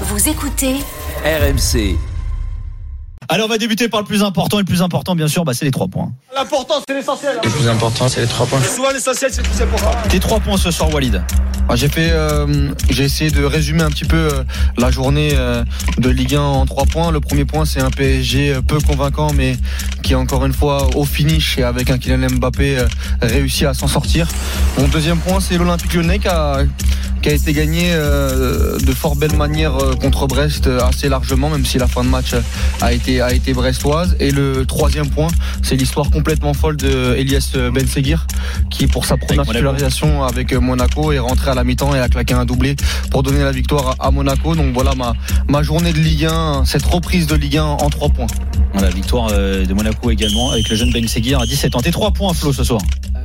Vous écoutez RMC. Allez, on va débuter par le plus important. Et le plus important, bien sûr, bah, c'est les trois points. L'important, c'est l'essentiel. Le plus important, c'est les trois points. Souvent, l'essentiel, c'est le plus important. Tes trois points ce soir, Walid. Ah, j'ai fait, euh, j'ai essayé de résumer un petit peu euh, la journée euh, de Ligue 1 en trois points. Le premier point, c'est un PSG peu convaincant, mais qui encore une fois au finish et avec un Kylian Mbappé réussi à s'en sortir. Mon deuxième point, c'est l'Olympique Lyonnais qui a, qui a été gagné de fort belle manière contre Brest assez largement, même si la fin de match a été a été brestoise. Et le troisième point, c'est l'histoire complètement folle de Elias Ben Seguir, qui pour sa première titularisation avec Monaco est rentré à la mi-temps et a claqué un doublé pour donner la victoire à à Monaco. Donc voilà ma ma journée de Ligue 1, cette reprise de Ligue 1 en trois points. Voilà, victoire euh, de Monaco également avec le jeune Ben Seguir à 17 ans. Tes trois points, Flo, ce soir.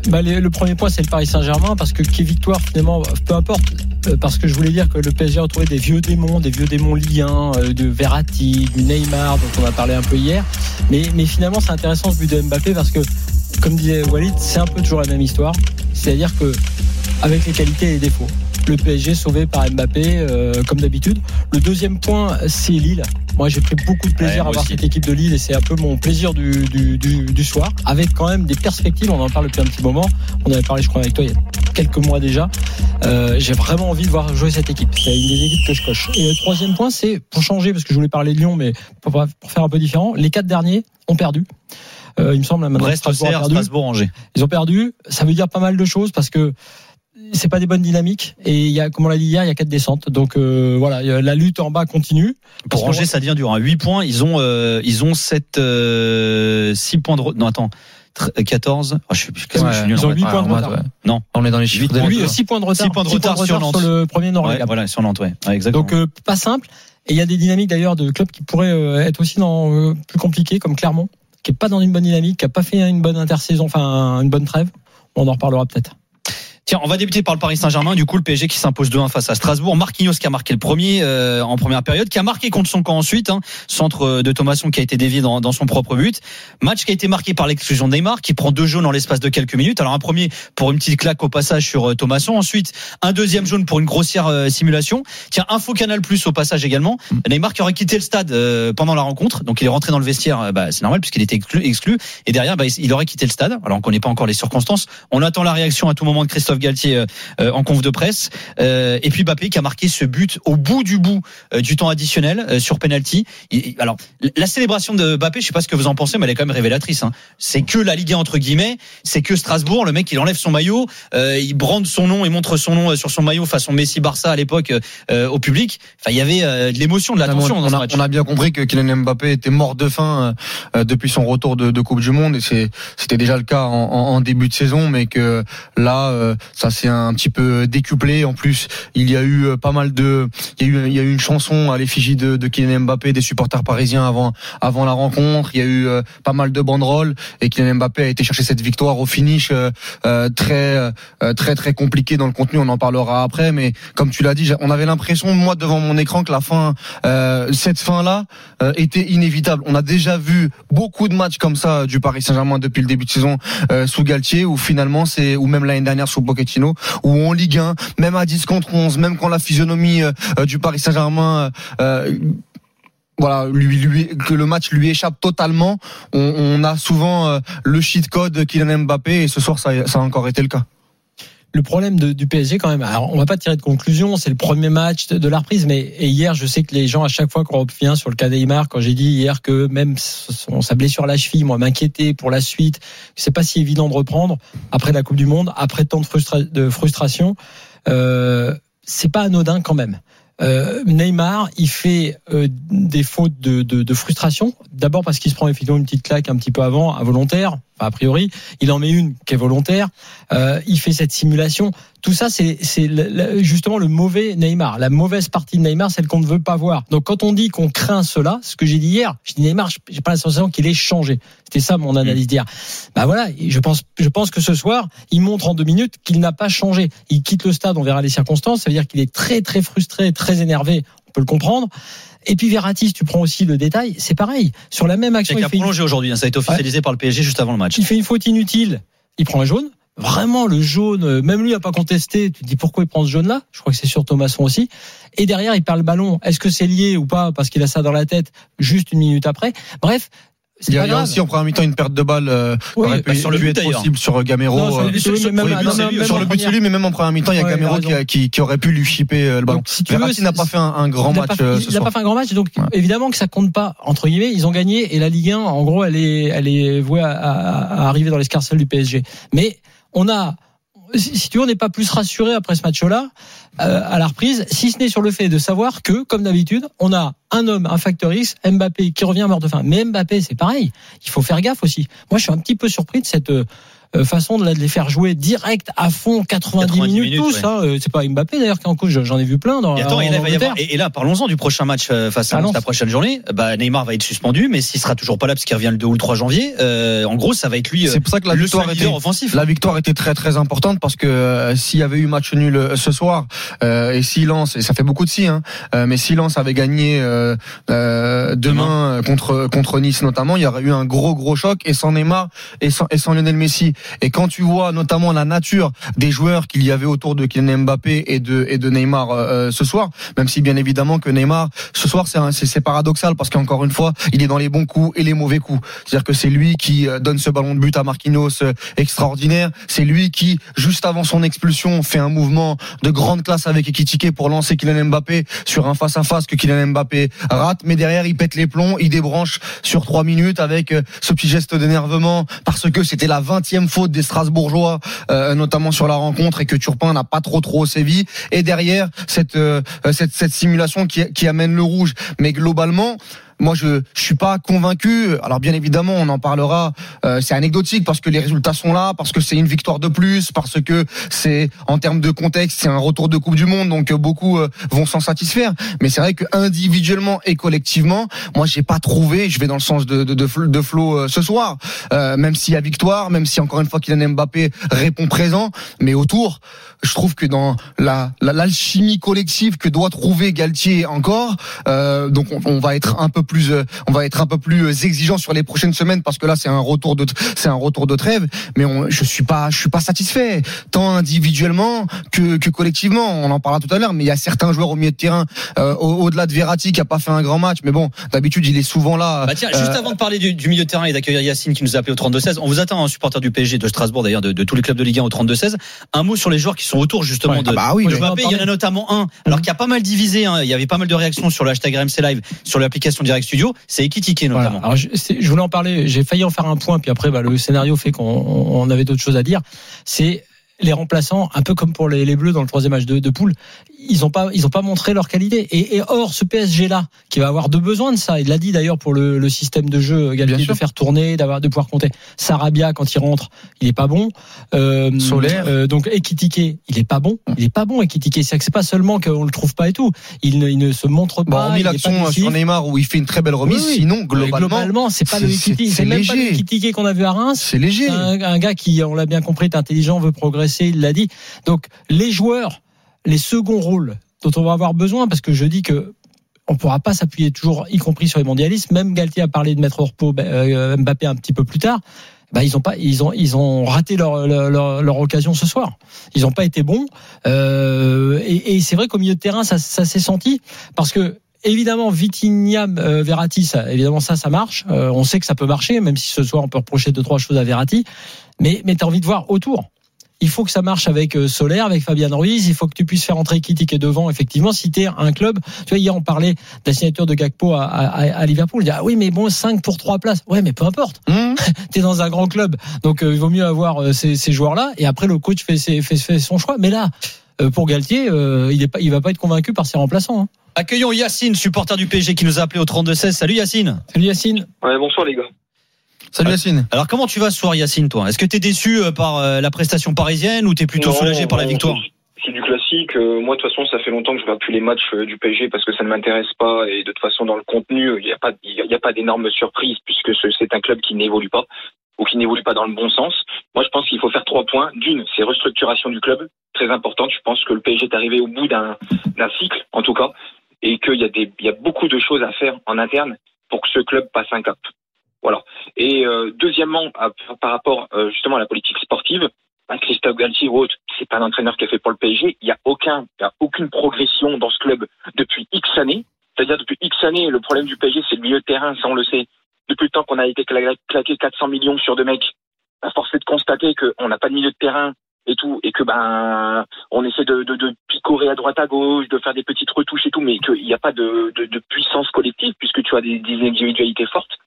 Bah, les- le premier point, c'est le Paris Saint-Germain, parce que qui est victoire, finalement, peu importe. euh, Parce que je voulais dire que le PSG a retrouvé des vieux démons, des vieux démons liens, euh, de Verratti, du Neymar, dont on a parlé un peu hier. Mais, mais finalement, c'est intéressant ce but de Mbappé parce que, comme disait Walid, c'est un peu toujours la même histoire. C'est-à-dire que, avec les qualités et les défauts, le PSG sauvé par Mbappé, euh, comme d'habitude. Le deuxième point, c'est Lille. Moi, j'ai pris beaucoup de plaisir Ouais, à voir aussi. cette équipe de Lille et c'est un peu mon plaisir du, du, du, du soir, avec quand même des perspectives. On en parle depuis un petit moment. On avait parlé, je crois, avec toi il y a quelques mois déjà. Euh, j'ai vraiment envie de voir jouer cette équipe. C'est une des équipes que je coche. Et le troisième point, c'est pour changer, parce que je voulais parler de Lyon, mais pour, pour faire un peu différent. Les quatre derniers ont perdu. Euh, il me semble, Brest, Strasbourg. Strasbourg, Angers. Ils ont perdu. Ça veut dire pas mal de choses parce que c'est pas des bonnes dynamiques et il y a, comme on l'a dit hier, il y a quatre descentes. Donc euh, voilà, la lutte en bas continue. Pour Angers, ça devient dur. À 8 points, ils ont, euh, ils ont 7, euh, 6 points de. re- Non, attends. Tr- 14. Ah, je suis, qu'est-ce que je suis nul ils ont maths. huit points de Ouais, retard. ouais. Non. On est dans les chiffres Huit des points. Oui, Ouais. 6 points de retard. Six points de retard sur Nantes. le premier non Ouais, voilà, sur Nantes, ouais. Ouais, exactement. Donc euh, pas simple. Et il y a des dynamiques d'ailleurs de clubs qui pourraient euh, être aussi dans euh, plus compliqués, comme Clermont, qui est pas dans une bonne dynamique, qui a pas fait une bonne intersaison, enfin une bonne trêve. On en reparlera peut-être. Tiens, on va débuter par le Paris Saint-Germain. Du coup, le PSG qui s'impose 2-1 face à Strasbourg. Marquinhos qui a marqué le premier euh, en première période, qui a marqué contre son camp ensuite. Hein, centre euh, de Thomasson qui a été dévié dans, dans son propre but. Match qui a été marqué par l'exclusion de Neymar, qui prend deux jaunes en l'espace de quelques minutes. Alors un premier pour une petite claque au passage sur euh, Thomasson. Ensuite, un deuxième jaune pour une grossière euh, simulation. Tiens, info Canal Plus au passage également. Neymar qui aurait quitté le stade euh, pendant la rencontre. Donc il est rentré dans le vestiaire. bah, c'est normal puisqu'il était exclu, exclu. Et derrière, bah, il aurait quitté le stade. Alors on connaît pas encore les circonstances. On attend la réaction à tout moment de Christophe Galtier. euh, euh, en conf de presse. Euh, et puis Mbappé qui a marqué ce but au bout du bout du temps additionnel euh, sur penalty. Alors la célébration de Mbappé, je sais pas ce que vous en pensez, mais elle est quand même révélatrice. Hein. C'est que la Ligue 1 entre guillemets, c'est que Strasbourg, le mec il enlève son maillot, euh, il brande son nom et montre son nom sur son maillot façon Messi Barça à l'époque euh, au public. Enfin il y avait de l'émotion, de l'attention on, a, match. on a bien compris que Kylian Mbappé était mort de faim euh, depuis son retour de, de Coupe du Monde et c'était déjà le cas en, en- en début de saison, mais que là euh, ça s'est un petit peu décuplé. En plus, il y a eu euh, pas mal de, il y a eu il y a eu une chanson à l'effigie de, de Kylian Mbappé des supporters parisiens avant avant la rencontre. Il y a eu euh, pas mal de banderoles et Kylian Mbappé a été chercher cette victoire au finish euh, euh, très euh, très très compliqué dans le contenu. On en parlera après, mais comme tu l'as dit, on avait l'impression moi devant mon écran que la fin euh, cette fin-là euh, était inévitable. On a déjà vu beaucoup de matchs comme ça du Paris Saint-Germain depuis le début de saison euh, sous Galtier, où finalement c'est, ou même l'année dernière sous Pochettino, où en Ligue 1, même à 10 contre 11, même quand la physionomie euh, euh, du Paris Saint-Germain euh, voilà, lui, que le match lui échappe totalement. On, a souvent le cheat code Kylian Mbappé et ce soir ça, ça a encore été le cas. Le problème du PSG quand même, alors on va pas tirer de conclusion, c'est le premier match de, la reprise, mais et hier je sais que les gens à chaque fois qu'on revient sur le cas Neymar, quand j'ai dit hier que même son, sa blessure à la cheville, moi m'inquiétait pour la suite, c'est pas si évident de reprendre après la Coupe du Monde, après tant de, de frustration, euh, c'est pas anodin quand même. Euh, Neymar, il fait euh, des fautes de, de, frustration. D'abord parce qu'il se prend effectivement une petite claque un petit peu avant, involontaire, enfin, a priori. Il en met une qui est volontaire. Euh, il fait cette simulation. Tout ça, c'est justement le mauvais Neymar. La mauvaise partie de Neymar, celle qu'on ne veut pas voir. Donc quand on dit qu'on craint cela, ce que j'ai dit hier, je dis Neymar, j'ai pas la sensation qu'il ait changé. C'était ça mon analyse d'hier. Bah voilà, je pense, je pense que ce soir, il montre en deux minutes qu'il n'a pas changé. Il quitte le stade, on verra les circonstances. Ça veut dire qu'il est très très frustré, très énervé. On peut le comprendre. Et puis Verratti, si tu prends aussi le détail, c'est pareil. Sur la même action, il a fait, une, aujourd'hui. hein. Ça a été officialisé par le PSG juste avant le match. il fait une faute inutile. Il prend un jaune. vraiment le jaune, euh, même lui a pas contesté. Tu te dis pourquoi il prend ce jaune-là? Je crois que c'est sur Thomasson aussi. Et derrière, il perd le ballon. Est-ce que c'est lié ou pas? Parce qu'il a ça dans la tête juste une minute après Bref. Il y, a, il y a aussi en première mi-temps une perte de balle euh, Oui, aurait pu, bah, sur le but, possible sur Gamero. Non, sur le euh, but, oui, sur- mais sur même- le but, en première. lui, mais même en première mi-temps, il y a Ouais, Gamero qui, aurait pu lui chipper euh, le ballon. Donc, si tu veux, Verratti n'a pas fait un, un grand il match pas, euh, il- ce il a soir. pas fait un grand match, donc Ouais. évidemment que ça compte pas entre guillemets. Ils ont gagné et la Ligue 1, en gros, elle est, elle est vouée à, à- à arriver dans l'escarcelle du PSG. Mais on a, si tu veux, on n'est pas plus rassuré après ce match-là euh, à la reprise, si ce n'est sur le fait de savoir que, comme d'habitude, on a un homme, un facteur X, Mbappé qui revient mort de faim. Mais Mbappé, c'est pareil. Il faut faire gaffe aussi. Moi, je suis un petit peu surpris de cette euh, façon de, la- de les faire jouer direct à fond 90, 90 minutes, minutes, tous. ouais. hein. Euh, c'est pas Mbappé d'ailleurs qui est en cause. J'en ai vu plein dans. Et attends, en et là, il va y avoir- Angleterre. et, et là, parlons-en du prochain match euh, face à Ah la prochaine journée. Bah, Neymar va être suspendu, mais s'il sera toujours pas là parce qu'il revient le 2 ou le 3 janvier, euh, en gros, ça va être lui euh, C'est pour ça que la victoire était, offensif. La victoire était très très importante parce que euh, s'il y avait eu match nul euh, ce soir euh, et si Lens et ça fait beaucoup de si hein, euh, mais si Lens avait gagné euh, euh, demain euh, contre contre Nice notamment, il y aurait eu un gros gros choc et sans Neymar et sans et sans Lionel Messi. Et quand tu vois notamment la nature des joueurs qu'il y avait autour de Kylian Mbappé et de et de Neymar euh, euh, ce soir, même si bien évidemment que Neymar ce soir c'est paradoxal parce qu'encore une fois, il est dans les bons coups et les mauvais coups. C'est-à-dire que c'est lui qui euh, donne ce ballon de but à Marquinhos euh, extraordinaire. C'est lui qui, juste avant son expulsion, fait un mouvement de grande classe avec Ekitike pour lancer Kylian Mbappé sur un face-à-face que Kylian Mbappé rate. Mais derrière, il pète les plombs, il débranche sur trois minutes avec ce petit geste d'énervement parce que c'était la 20e faute des Strasbourgeois, euh, notamment sur la rencontre et que Turpin n'a pas trop trop sévi. Et derrière, cette, euh, cette, simulation qui amène le rouge. Mais globalement, moi, je je suis pas convaincu. Alors bien évidemment, on en parlera. euh, c'est anecdotique parce que les résultats sont là, parce que c'est une victoire de plus, parce que c'est en termes de contexte, c'est un retour de Coupe du Monde, donc euh, beaucoup euh, vont s'en satisfaire. Mais c'est vrai que individuellement et collectivement, moi, j'ai pas trouvé. Je vais dans le sens de de, de, de Flo euh, ce soir, même s'il y a victoire, même si encore une fois Kylian Mbappé répond présent, mais autour, je trouve que dans la la- l'alchimie collective que doit trouver Galtier encore, donc on, on va être un peu plus, euh, on va être un peu plus euh, exigeant sur les prochaines semaines parce que là c'est un retour de, c'est un retour de trêve. Mais on, je suis pas, je suis pas satisfait tant individuellement que, que collectivement. On en parlera tout à l'heure, mais il y a certains joueurs au milieu de terrain, euh, au- au-delà de Verratti qui a pas fait un grand match, mais bon, d'habitude il est souvent là. Bah tiens, juste Euh, avant de parler du, du milieu de terrain et d'accueillir Yacine qui nous a appelé au 32-16, on vous attend un supporter du PSG de Strasbourg d'ailleurs de, de tous les clubs de Ligue 1 au 32-16. Un mot sur les joueurs qui sont autour justement Ouais. de Ah bah oui, Mbappé. Il y en a notamment un, alors qui a pas mal divisé. hein, il y avait pas mal de réactions sur le hashtag RMC Live, sur l'application Direct Studio. C'est Ekitike Voilà. notamment. Alors, je, je voulais en parler. J'ai failli en faire un point, puis après, bah, le scénario fait qu'on on avait d'autres choses à dire. C'est les remplaçants, un peu comme pour les, les Bleus dans le troisième match de, de poule, ils ont pas, ils ont pas montré leur qualité. Et, et or, ce PSG là, qui va avoir de besoin de ça, il l'a dit d'ailleurs pour le, le système de jeu, Galtier, Bien sûr. de faire tourner, d'avoir, de pouvoir compter. Sarabia quand il rentre, il est pas bon. Euh, Solaire. euh, donc Ekitike, il est pas bon. Il est pas bon Ekitike. C'est que c'est pas seulement qu'on le trouve pas et tout. Il ne, il ne se montre Bon, pas. il est pas l'action euh, sur Neymar où il fait une très belle remise, Oui, oui. sinon Ouais, globalement, c'est pas le Ekitike. c'est même pas le qu'on a vu à Reims. c'est léger. Un, un gars qui, on l'a bien compris, est intelligent, veut progresser, il l'a dit. Donc, les joueurs, les seconds rôles dont on va avoir besoin, parce que je dis que on pourra pas s'appuyer toujours, y compris sur les mondialistes. Même Galtier a parlé de mettre au repos euh, Mbappé un petit peu plus tard. Bah, ils ont pas, ils ont, raté leur, occasion ce soir. Ils ont pas été bons. Euh, et c'est vrai qu'au milieu de terrain, ça, s'est senti parce que Évidemment, Vitinha, euh, Verratti, ça, évidemment ça, marche. Euh, on sait que ça peut marcher, même si ce soir on peut reprocher deux trois choses à Verratti. Mais, mais envie de voir autour. Il faut que ça marche avec euh, Solaire, avec Fabian Ruiz. Il faut que tu puisses faire entrer Kitty est devant. Effectivement, si t'es un club, tu vois, hier on parlait de la signature de Gakpo à, à, à Liverpool. On dit, ah oui, mais bon, 5 pour 3 places. Ouais, mais peu importe. Hum T'es dans un grand club, donc euh, il vaut mieux avoir euh, ces, ces joueurs-là. Et après, le coach fait, ses- fait, fait son choix. Mais là, euh, pour Galtier, euh, il est pas, il va pas être convaincu par ses remplaçants. Hein. Accueillons Yacine, supporter du PSG qui nous a appelé au 32-16. Salut Yacine. Salut Yacine. Ouais, bonsoir les gars. Salut Yacine. Alors comment tu vas ce soir Yacine toi? Est-ce que t'es déçu euh, par euh, la prestation parisienne ou t'es plutôt Non, soulagé par la victoire? c'est- du classique. Euh, moi, de toute façon, ça fait longtemps que je regarde plus les matchs euh, du PSG parce que ça ne m'intéresse pas. Et de toute façon, dans le contenu, il n'y a pas, il y a- il y a pas d'énormes surprises puisque ce- c'est un club qui n'évolue pas ou qui n'évolue pas dans le bon sens. Moi, je pense qu'il faut faire trois points. D'une, c'est restructuration du club, très importante. Je pense que le PSG est arrivé au bout d'un d'un cycle, en tout cas, et qu'il y a des, il y a beaucoup de choses à faire en interne pour que ce club passe un cap. Voilà. Et euh, deuxièmement, par rapport euh, justement à la politique sportive, un Christophe Galtier ou autre, c'est pas l'entraîneur qui a fait pour le PSG. Il y a aucun, il y a aucune progression dans ce club depuis X années. C'est-à-dire depuis X années, le problème du PSG, c'est le milieu de terrain, ça on le sait. Depuis le temps qu'on a été claqué 400 millions sur deux mecs, à force de constater qu'on n'a pas de milieu de terrain et tout, et que ben on essaie de, de, de, picorer à droite à gauche, de faire des petites retouches et tout, mais qu'il n'y a pas de, de, de, puissance collective puisque tu as des, des individualités fortes.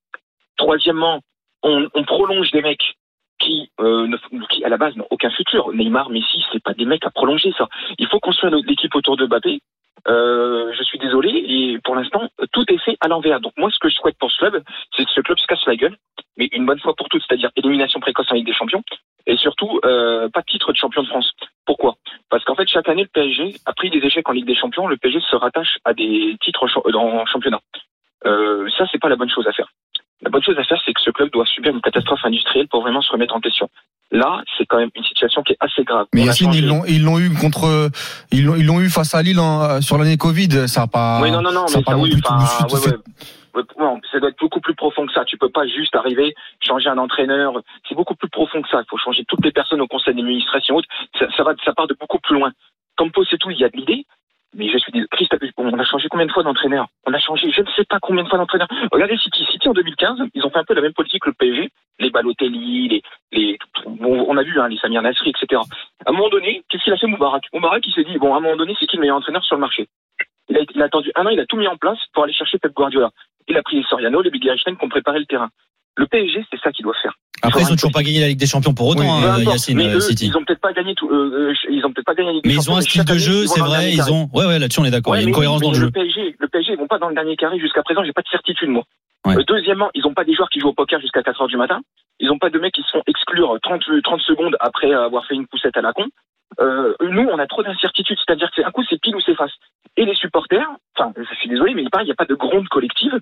Troisièmement, on, on prolonge des mecs qui, euh, qui à la base n'ont aucun futur. Neymar, Messi, c'est pas des mecs à prolonger ça. Il faut construire l'équipe autour de Mbappé. Euh, je suis désolé et pour l'instant tout est fait à l'envers. Donc moi ce que je souhaite pour ce club, c'est que ce club se casse la gueule, mais une bonne fois pour toutes, c'est-à-dire élimination précoce en Ligue des Champions et surtout euh, pas de titre de champion de France. Pourquoi? Parce qu'en fait chaque année le PSG a pris des échecs en Ligue des Champions, le PSG se rattache à des titres en championnat. Euh, ça c'est pas la bonne chose à faire. La bonne chose à faire, c'est que ce club doit subir une catastrophe industrielle pour vraiment se remettre en question. Là, c'est quand même une situation qui est assez grave. Mais Yacine, ils l'ont, ils l'ont eu contre, ils l'ont, ils l'ont eu face à Lille en, sur l'année Covid. Ça a pas. Oui, non, non, non, mais ça, oui, ça doit être beaucoup plus profond que ça. Tu peux pas juste arriver, changer un entraîneur. C'est beaucoup plus profond que ça. Il faut changer toutes les personnes au conseil d'administration. Ça, ça va, ça part de beaucoup plus loin. Comme c'est tout, il y a de l'idée, mais je suis Christ, on a changé combien de fois d'entraîneur? On a changé, je ne sais pas combien de fois d'entraîneur. Regardez City, City en 2015, ils ont fait un peu la même politique que le PSG, les Balotelli, les, les, on a vu hein, les Samir Nasri, etc. À un moment donné, qu'est-ce qu'il a fait Moubarak? Moubarak, il s'est dit bon, à un moment donné, c'est qui le meilleur entraîneur sur le marché? Il a, il a, attendu un an, il a tout mis en place pour aller chercher Pep Guardiola. Il a pris les Soriano, les Big Einstein qui ont préparé le terrain. Le PSG, c'est ça qu'il doit faire. Après, ils ont toujours pas gagné la Ligue des Champions pour autant, oui, hein, Yacine mais eux, City. Ils ont peut-être pas gagné tout, euh, euh ils ont peut-être pas gagné la Ligue Mais ils ont un style de jeu, c'est vrai, ils ont, ouais, ouais, là-dessus, on est d'accord. Ouais, il y a une cohérence dans le jeu. Le PSG, le PSG, ils vont pas dans le dernier carré jusqu'à présent, j'ai pas de certitude, moi. Ouais. Euh, deuxièmement, ils ont pas des joueurs qui jouent au poker jusqu'à 4 heures du matin. Ils ont pas de mecs qui se font exclure 30, 30 secondes après avoir fait une poussette à la con. Euh, nous, on a trop d'incertitudes, c'est-à-dire que un coup c'est pile ou c'est face. Et les supporters, enfin, je suis désolé, mais il n'y a pas de gronde collective.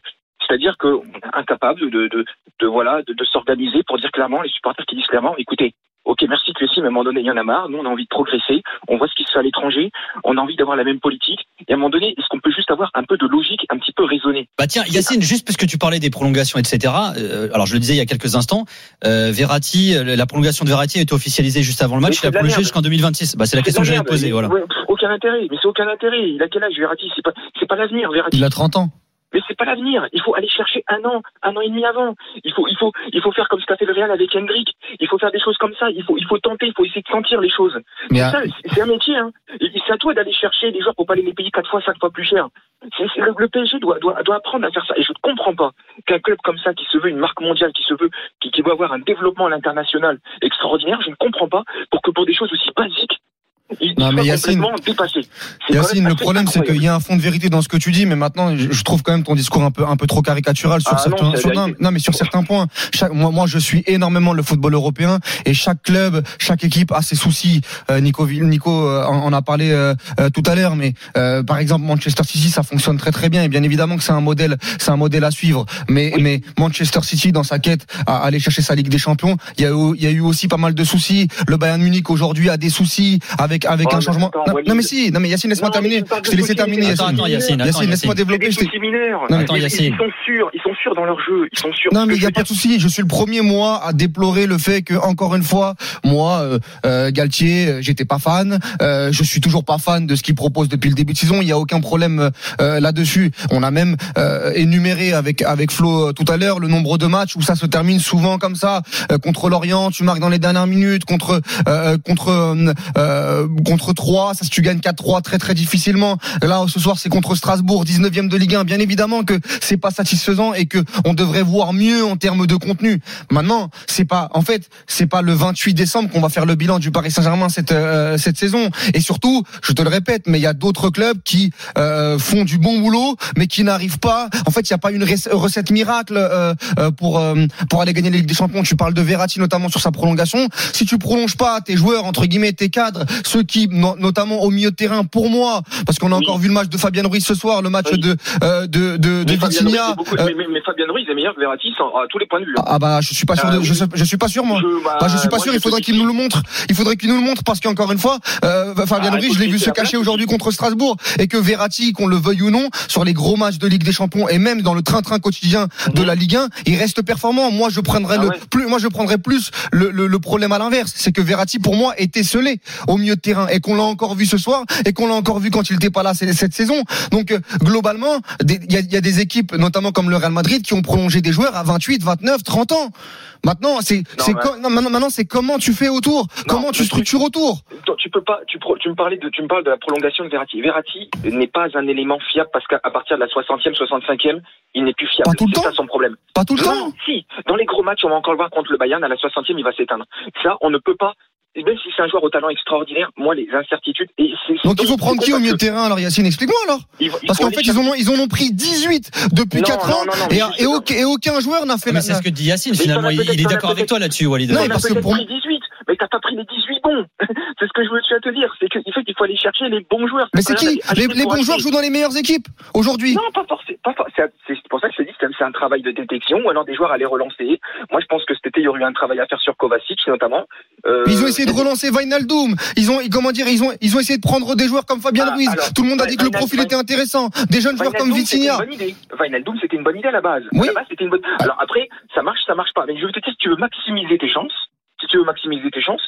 C'est-à-dire qu'on est incapable de, de, de voilà, de, de s'organiser pour dire clairement, les supporters qui disent clairement, écoutez, Ok, merci QSI, mais à un moment donné, il y en a marre. Nous, on a envie de progresser. On voit ce qui se fait à l'étranger. On a envie d'avoir la même politique. Et à un moment donné, est-ce qu'on peut juste avoir un peu de logique, un petit peu raisonnée? Bah tiens, Yacine, juste parce que tu parlais des prolongations, etc. Euh, alors, je le disais il y a quelques instants, euh, Verratti, euh, la prolongation de Verratti a été officialisée juste avant le match. Il a prolongé jusqu'en 2026. Bah, c'est la question que j'allais poser. Voilà. aucun intérêt. Mais c'est aucun intérêt. Il a quel âge Verratti? C'est pas, c'est pas l'avenir. Verratti. Il a 30 ans. Mais c'est pas l'avenir. Il faut aller chercher un an, un an et demi avant. Il faut, il faut, il faut faire comme ce qu'a fait le Real avec Hendrick. Il faut faire des choses comme ça. Il faut, il faut tenter. Il faut essayer de sentir les choses. C'est ça. C'est un métier. Hein. C'est à toi d'aller chercher des joueurs pour pas aller les payer quatre fois, cinq fois plus cher. Le, PSG doit, doit, doit apprendre à faire ça. Et je ne comprends pas qu'un club comme ça, qui se veut une marque mondiale, qui se veut, qui, qui doit avoir un développement à l'international extraordinaire, je ne comprends pas pour que pour des choses aussi basiques, non, mais Yacine, Yacine le problème, c'est qu'il y a un fond de vérité dans ce que tu dis, mais maintenant, je trouve quand même ton discours un peu, un peu trop caricatural sur ah certains, non, sur, non, mais sur certains points. Chaque, moi, moi, je suis énormément le football européen et chaque club, chaque équipe a ses soucis. Euh, Nico, Nico euh, en, a parlé euh, tout à l'heure, mais euh, par exemple, Manchester City, ça fonctionne très très bien et bien évidemment que c'est un modèle, c'est un modèle à suivre. Mais, mais Manchester City, dans sa quête à aller chercher sa Ligue des Champions, il y a eu, il y a eu aussi pas mal de soucis. Le Bayern Munich aujourd'hui a des soucis avec avec oh, un changement. Non, mais si, non mais Yacine, laisse-moi terminer. Je t'ai laissé terminer, Yacine. Attends, Yacine, Yacine laisse-moi développer. Non, attends, Yacine. Ils sont sûrs, ils sont sûrs dans leur jeu, ils sont sûrs. Non, mais il y a pas de souci. Je suis le premier moi à déplorer le fait que encore une fois, moi, euh, euh, Galtier, euh, j'étais pas fan. Euh, je suis toujours pas fan de ce qu'il propose depuis le début de saison. Il y a aucun problème euh, là-dessus. On a même euh, énuméré avec avec Flo tout à l'heure le nombre de matchs où ça se termine souvent comme ça. contre l'Orient, tu marques dans les dernières minutes. Contre contre contre 3, ça se tu gagnes 4-3 très très difficilement. Là ce soir c'est contre Strasbourg, 19e de Ligue 1. Bien évidemment que c'est pas satisfaisant et que on devrait voir mieux en termes de contenu. Maintenant, c'est pas en fait, c'est pas le 28 décembre qu'on va faire le bilan du Paris Saint-Germain cette euh, cette saison et surtout, je te le répète, mais il y a d'autres clubs qui euh, font du bon boulot mais qui n'arrivent pas. En fait, il y a pas une recette miracle euh, euh pour euh, pour aller gagner la Ligue des Champions. Tu parles de Verratti notamment sur sa prolongation. Si tu prolonges pas tes joueurs entre guillemets tes cadres, ceux qui, no- notamment au milieu de terrain, pour moi, parce qu'on a Oui. encore vu le match de Fabien Ruiz ce soir, le match Oui. de euh, de de, de Mais Fabien Ruiz, beaucoup- euh, mais, mais, mais Fabien Ruiz est meilleur que Verratti à tous les points de vue. hein. ah bah je suis pas sûr, de, oui. je, suis pas sûr moi. Je, bah, Bah, je suis pas moi, sûr, il faudrait qu'il nous le montre. Il faudrait qu'il nous le montre parce qu'encore une fois, euh, Fabien Ah, Ruiz, je l'ai vu se cacher aujourd'hui contre Strasbourg et que Verratti, qu'on le veuille ou non, sur les gros matchs de Ligue des Champions et même dans le train-train quotidien de la Ligue 1, il reste performant. Moi, je prendrais Ah le ouais. plus, moi, je prendrais plus le, le, le problème à l'inverse, c'est que Verratti, pour moi, était scellé au milieu de terrain et qu'on l'a encore vu ce soir et qu'on l'a encore vu quand il n'était pas là cette saison. Donc, euh, globalement, il y a, il y a des équipes, notamment comme le Real Madrid, qui ont prolongé des joueurs à 28, 29, 30 ans. Maintenant, c'est, c'est mais- co- non, maintenant, maintenant, c'est comment tu fais autour, comment tu structures autour? Tu peux pas, tu, pro- tu me parlais de, tu me parles de la prolongation de Verratti. Verratti n'est pas un élément fiable parce qu'à partir de la 60e, 65e, il n'est plus fiable. Pas tout le C'est temps. ça son problème. Pas tout le temps. Non, si. Dans les gros matchs, on va encore le voir contre le Bayern, à la 60e, il va s'éteindre. Ça, on ne peut pas. Et Même si c'est un joueur au talent extraordinaire, moi, les incertitudes. Et c'est, Donc il faut prendre qui au milieu de terrain alors Yacine? Explique-moi alors. il faut- il Parce qu'en fait ils en ont ils en ont pris 18 depuis Non, 4 non, ans non, non, et, aucun, et aucun joueur n'a fait Mais c'est ce que dit Yacine finalement. Il, est d'accord avec toi là-dessus, Walid. Non, parce que pour- pris 18, mais t'as pas pris les 18 bons. c'est ce que je veux te dire. C'est qu'il fait qu'il faut aller chercher les bons joueurs. Mais c'est qui? les, les bons joueurs jouent dans les meilleures équipes aujourd'hui. Non, pas forcément. C'est pour ça que je te dis que c'est un travail de détection ou alors des joueurs à les relancer. Moi, je pense que cet été, il y aurait eu un travail à faire sur Kovacic, notamment. Euh, Ils ont essayé de relancer Wijnaldum. Ils ont comment dire ils ont ils ont essayé de prendre des joueurs comme Fabien Ah, Ruiz. alors, Tout le monde a dit que le profil était intéressant. Des jeunes joueurs comme Vitinha. Wijnaldum, c'était une bonne idée à la base. Oui. À la base, c'était une bonne. Alors après, ça marche, ça marche pas. Mais je veux te dire, si tu veux maximiser tes chances, si tu veux maximiser tes chances,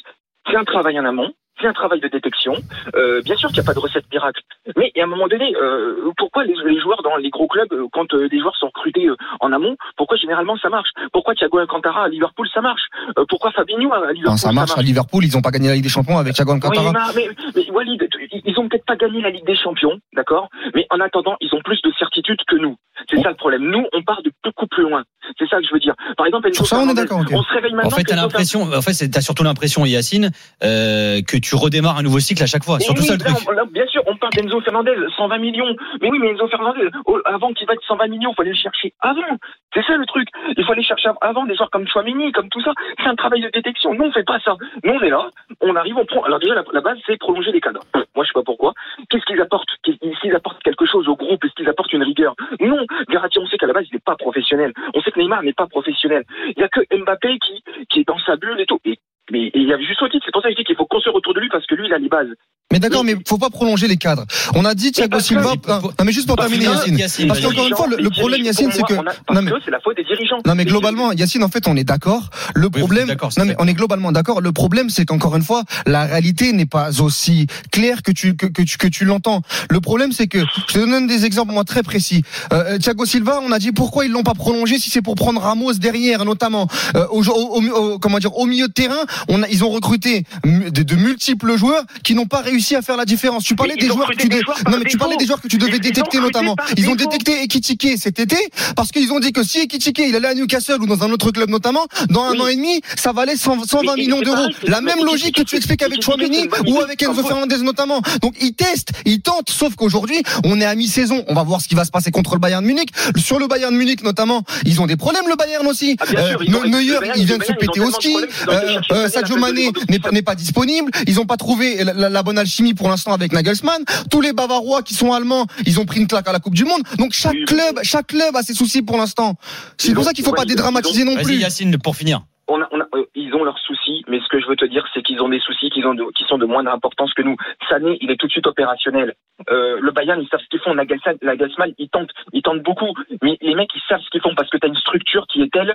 c'est un travail en amont. C'est un travail de détection. Euh, bien sûr qu'il n'y a pas de recette miracle, mais à un moment donné, euh, pourquoi les, les joueurs dans les gros clubs, euh, quand euh, des joueurs sont recrutés euh, en amont, pourquoi généralement ça march Pourquoi Thiago Alcantara à Liverpool ça marche? Euh, Pourquoi Fabinho à Liverpool Non, ça marche à Liverpool. Ils ont pas gagné la Ligue des Champions avec Thiago oui, Alcantara. mais, mais, mais Walid, ils- ont peut-être pas gagné la Ligue des Champions, d'accord? Mais en attendant, ils ont plus de certitude que nous. C'est ça le problème. Nous, on part de beaucoup plus loin. C'est ça que je veux dire. Par exemple, Enzo Sur ça, on est Fernandez, d'accord, ok. On se réveille maintenant. En fait, t'as l'impression, en fait, t'as surtout l'impression, Yacine, euh, que tu redémarres un nouveau cycle à chaque fois. Mais Surtout oui, ça le là, truc. là, bien sûr, on parle d'Enzo Fernandez, 120 millions. Mais oui, mais Enzo Fernandez, oh, avant qu'il va être 120 millions, il faut aller le chercher avant. C'est ça le truc. Il faut aller chercher avant des joueurs comme Chouamini, comme tout ça. C'est un travail de détection. Nous, on fait pas ça. Nous, on est là, on arrive, on prend. Alors déjà, la, la base, c'est prolonger les cadres. Moi, je sais pas pourquoi. Qu'est-ce qu'ils apportent? Qu'ils apportent quelque chose au groupe Est-ce qu'ils apportent une rigueur? Non. Verratti, on sait qu'à la base, il n'est pas professionnel. On sait que Neymar n'est pas professionnel. Il y a que Mbappé qui, qui est dans sa bulle et tout. Et mais il y a juste au titre, c'est pour ça que je dis qu'il faut construire autour de lui parce que lui, il a les bases. Mais d'accord, mais faut pas prolonger les cadres. On a dit Thiago que- Silva. il peut- Non, mais juste pour terminer, Yacine. Yacine, Parce qu'encore une fois, le, problème, Yacine, c'est que. parce Non, mais- c'est la faute des dirigeants. Non mais globalement, Yacine, en fait, on est d'accord. Le problème, non mais on est globalement d'accord. Le problème, c'est qu'encore une fois, la réalité n'est pas aussi claire que tu que, que tu que tu l'entends. Le problème, c'est que je te donne des exemples moi très précis. Euh, Thiago Silva, on a dit pourquoi ils l'ont pas prolongé si c'est pour prendre Ramos derrière, notamment euh, au, au- au- comment dire au milieu de terrain. On a, ils ont recruté de multiples joueurs qui n'ont pas réussi à faire la différence. Tu parlais des joueurs que tu des dé- joueurs par non mais tu défaut. parlais des joueurs que tu devais détecter notamment. Ils ont détecté Ekitike cet été parce qu'ils ont dit que si Ekitike il allait à Newcastle ou dans un autre club notamment, dans un an et demi, ça valait 100 120 Mais- millions d'euros. La même logique que tu expliques avec Chouameni ou avec Enzo. Fernandez notamment. Donc ils testent, ils tentent, sauf qu'aujourd'hui, on est à mi-saison. On va voir ce qui va se passer contre le Bayern Munich. Sur le Bayern Munich notamment, ils ont des problèmes le Bayern aussi. Ah, Ne- Neuer, il vient de se péter au de ski. Euh, euh, Sadio Mané de n'est pas disponible. Ils n'ont pas trouvé la bonne alchimie pour l'instant avec Nagelsmann. Tous les Bavarois qui sont allemands, ils ont pris une claque à la Coupe du Monde. Donc chaque Oui, club, chaque club a ses soucis pour l'instant. C'est pour ça qu'il faut ouais, pas ils ont- dédramatiser non Vas-y, plus. Yacine, pour finir. on a, on a, euh, ils ont leurs soucis, mais ce que je veux te dire, c'est qu'ils ont des soucis qu'ils ont de- qui sont de moindre importance que nous. Sané, il est tout de suite opérationnel. Euh, le Bayern, ils savent ce qu'ils font. Nagelsmann, Nagelsmann, ils tentent, ils tentent beaucoup, mais les mecs, ils savent ce qu'ils font parce que tu as une structure qui est telle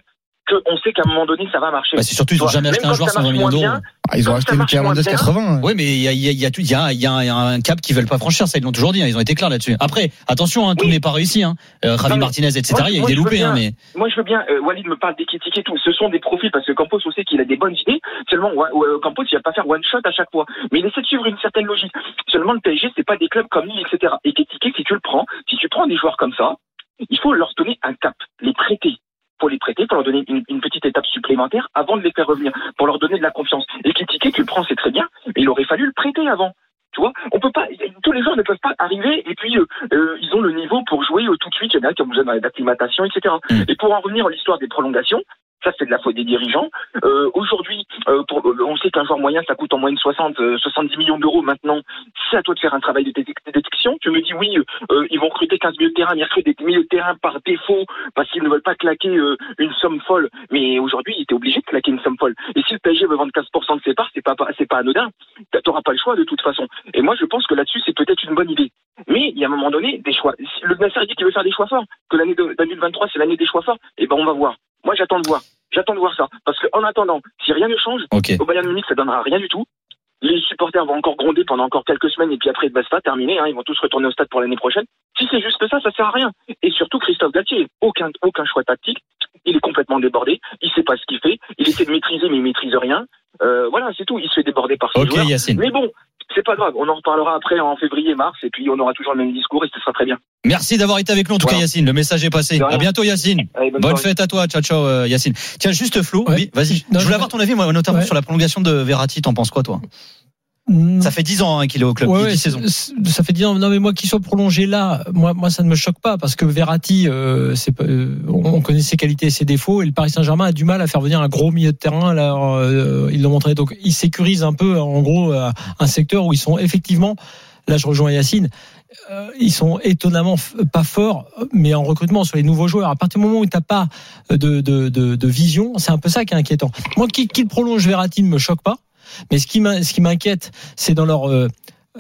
qu'on sait qu'à un moment donné, ça va marcher. Bah, c'est surtout, ils Tu ont vois, jamais acheté un joueur 120 marche millions moins d'euros. Ah, ils ont acheté moins Hernandez bien. 80. Oui, mais il y a, il y, a, il y, a tout- il y, a, il y a un- cap qu'ils veulent pas franchir. Ça, ils l'ont toujours dit. hein, Ils ont été clairs là-dessus. Après, attention, hein, tout Oui. n'est pas réussi. Hein. Euh, Javi Non, mais Martinez, etc. moi, il y a eu des loupés, hein, mais Moi, je veux bien. Euh, Walid me parle d'équitique et tout. Ce sont des profils parce que Campos, on sait qu'il a des bonnes idées. Seulement, ouais, Campos, il va pas faire one shot à chaque fois. Mais il essaie de suivre une certaine logique. Seulement, le PSG, c'est pas des clubs comme Lille, etc. Et si tu le prends, si tu prends des joueurs comme ça, il faut leur donner un cap, les prêter. Pour les prêter, pour leur donner une, une petite étape supplémentaire avant de les faire revenir, pour leur donner de la confiance. Et Kétiké, tu le prends, c'est très bien, mais il aurait fallu le prêter avant. Tu vois, on peut pas, tous les joueurs ne peuvent pas arriver et puis euh, euh, ils ont le niveau pour jouer euh, tout de suite. Il y en a qui ont besoin d'acclimatation, etc. Mm. Et pour en revenir à l'histoire des prolongations, Ça, c'est de la faute des dirigeants. Euh, Aujourd'hui, euh, euh, on sait qu'un joueur moyen, ça coûte en moyenne 60, euh, 70 millions d'euros. Maintenant, c'est à toi de faire un travail de dé- de détection. Tu me dis, oui, euh, ils vont recruter 15 milieux de terrain, mais ils recrutent des milieux de terrain par défaut parce qu'ils ne veulent pas claquer euh, une somme folle. Mais aujourd'hui, ils étaient obligés de claquer une somme folle. Et si le PSG veut vendre 15% de ses parts, c'est pas, pas- anodin. T'auras pas le choix de toute façon. Et moi, je pense que là-dessus, c'est peut-être une bonne idée. Mais il y a un moment donné, des choix. Le Nasser dit qu'il veut faire des choix forts, que l'année de- 2023, c'est l'année des choix forts. Et ben, on va voir. Moi, j'attends de voir. J'attends de voir ça. Parce qu'en attendant, si rien ne change, au Bayern Munich, ça donnera rien du tout. Les supporters vont encore gronder pendant encore quelques semaines et puis après, basta, terminé. Hein, ils vont tous retourner au stade pour l'année prochaine. Si c'est juste ça, ça sert à rien. Et surtout, Christophe Galtier, aucun, aucun choix tactique. Il est complètement débordé. Il sait pas ce qu'il fait. Il essaie de maîtriser, mais il maîtrise rien. Euh, voilà, c'est tout. Il se fait déborder par ses Ok, joueurs. Yacine. Mais bon, c'est pas grave. On en reparlera après en février, mars, et puis on aura toujours le même discours et ce sera très bien. Merci d'avoir été avec nous en tout Voilà. cas Yacine. Le message est passé. À bientôt Yacine. Allez, bonne fête à toi, ciao ciao euh, Yacine. Tiens, juste Flo, Ouais. oui, vas-y. Je voulais avoir ton avis, moi, notamment Ouais. sur la prolongation de Verratti. T'en penses quoi, toi? Ça fait 10 ans hein, qu'il est au club, Ouais, il ouais, dit saison. c- ça fait 10 ans. Non, mais moi, qu'il soit prolongé là, moi, moi, ça ne me choque pas parce que Verratti, euh, euh, on on connaît ses qualités et ses défauts, et le Paris Saint-Germain a du mal à faire venir un gros milieu de terrain. Là, euh, ils l'ont montré. Donc, ils sécurisent un peu, en gros, euh, un secteur où ils sont effectivement. Là, je rejoins Yacine. euh, ils sont étonnamment pas forts, mais en recrutement sur les nouveaux joueurs. À partir du moment où tu n'as pas de, de, de, de vision, c'est un peu ça qui est inquiétant. Moi, qu'il qu'il prolonge Verratti ne me choque pas, mais ce qui m'inquiète, c'est dans leur euh,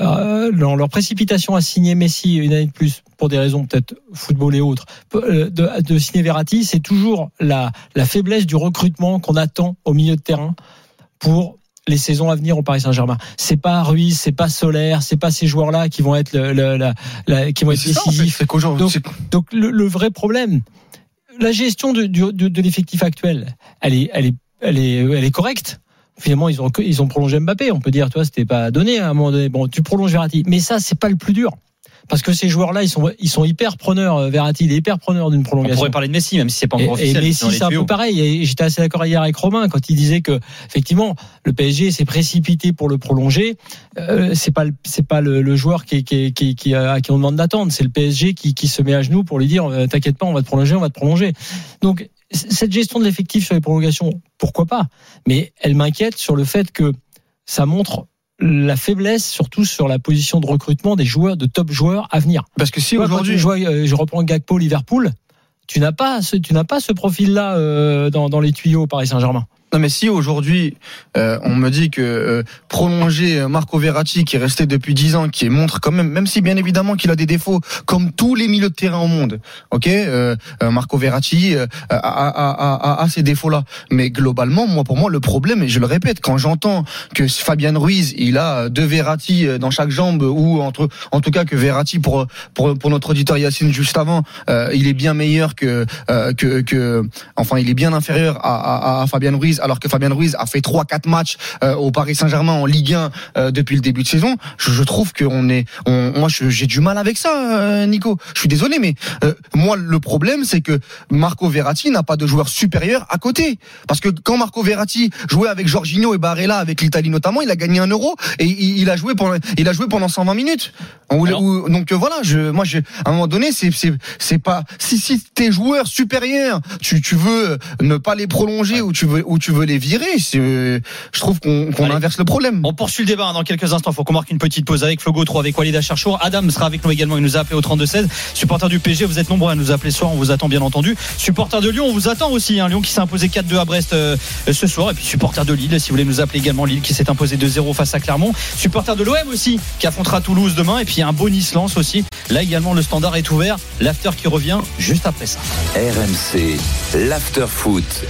euh, dans leur précipitation à signer Messi une année de plus pour des raisons peut-être football et autres, euh, de, de signer Verratti, c'est toujours la, la faiblesse du recrutement qu'on attend au milieu de terrain pour les saisons à venir au Paris Saint-Germain. C'est pas Ruiz, c'est pas Solaire, c'est pas ces joueurs-là qui vont être le, le- la, la- qui vont Mais être c'est ça, en fait, décisifs. Donc, Donc le, le vrai problème, la gestion de, du- de, de l'effectif actuel, elle est, elle est, elle est, elle est correcte. Finalement, ils ont, ils ont prolongé Mbappé. On peut dire, toi, c'était pas donné à un moment donné. Bon, tu prolonges Verratti, mais ça, c'est pas le plus dur. Parce que ces joueurs-là, ils sont, ils sont hyper preneurs. euh, Verratti, il est hyper preneur d'une On prolongation. pourrait parler de Messi, même si c'est pas Et, encore et officiel. Messi, dans les c'est un peu pareil. Et j'étais assez d'accord hier avec Romain quand il disait que effectivement le PSG s'est précipité pour le prolonger. Euh, c'est pas le- c'est pas le, le joueur qui qui qui, qui à qui on demande d'attendre. C'est le PSG qui qui se met à genoux pour lui dire euh, t'inquiète pas, on va te prolonger, on va te prolonger. Donc cette gestion de l'effectif sur les prolongations, pourquoi pas? Mais elle m'inquiète sur le fait que ça montre la faiblesse, surtout sur la position de recrutement des joueurs, de top joueurs à venir. parce que si aujourd'hui, euh, je reprends Gakpo Liverpool, tu n'as pas ce, tu n'as pas ce profil-là euh, dans, dans les tuyaux au Paris Saint-Germain. Non mais si aujourd'hui euh, on me dit que euh, prolonger Marco Verratti qui est resté depuis 10 ans, qui montre quand même, même si bien évidemment qu'il a des défauts comme tous les milieux de terrain au monde, ok, euh, euh, Marco Verratti euh, a, a, a, a, ces défauts-là, mais globalement moi pour moi le problème et je le répète quand j'entends que Fabien Ruiz il a deux Verratti euh, dans chaque jambe ou entre en tout cas que Verratti pour pour pour notre auditeur Yacine juste avant euh, il est bien meilleur que euh, que que enfin il est bien inférieur à, à, à Fabien Ruiz alors que Fabien Ruiz a fait trois quatre matchs euh, au Paris Saint-Germain en Ligue 1 euh, depuis le début de saison je, je trouve qu'on est on, moi j'ai du mal avec ça euh, Nico. Je suis désolé mais moi le problème c'est que Marco Verratti n'a pas de joueur supérieur à côté. Parce que quand Marco Verratti jouait avec Jorginho et Barella avec l'Italie notamment il a gagné un euro et il, il a joué pendant il a joué pendant 120 minutes. Donc voilà je moi je à un moment donné c'est pas si si tes joueurs supérieurs tu tu veux ne pas les prolonger ou tu veux ou tu veux les virer je trouve qu'on inverse le problème On poursuit le débat hein, dans quelques instants. Faut qu'on marque une petite pause avec Flogo 3 avec Walid Acharchour. Adam sera avec nous également. Il nous a appelé au 32-16. Supporter du PSG, vous êtes nombreux à nous appeler ce soir. On vous attend bien entendu. Supporter de Lyon, on vous attend aussi. Hein. Lyon qui s'est imposé 4-2 à Brest euh, ce soir. Et puis supporter de Lille, si vous voulez nous appeler également. Lille qui s'est imposé 2-0 face à Clermont. Supporter de l'OM aussi qui affrontera Toulouse demain. Et puis un bon Nice-Lens aussi. Là également, le standard est ouvert. L'after qui revient juste après ça. RMC, l'after foot.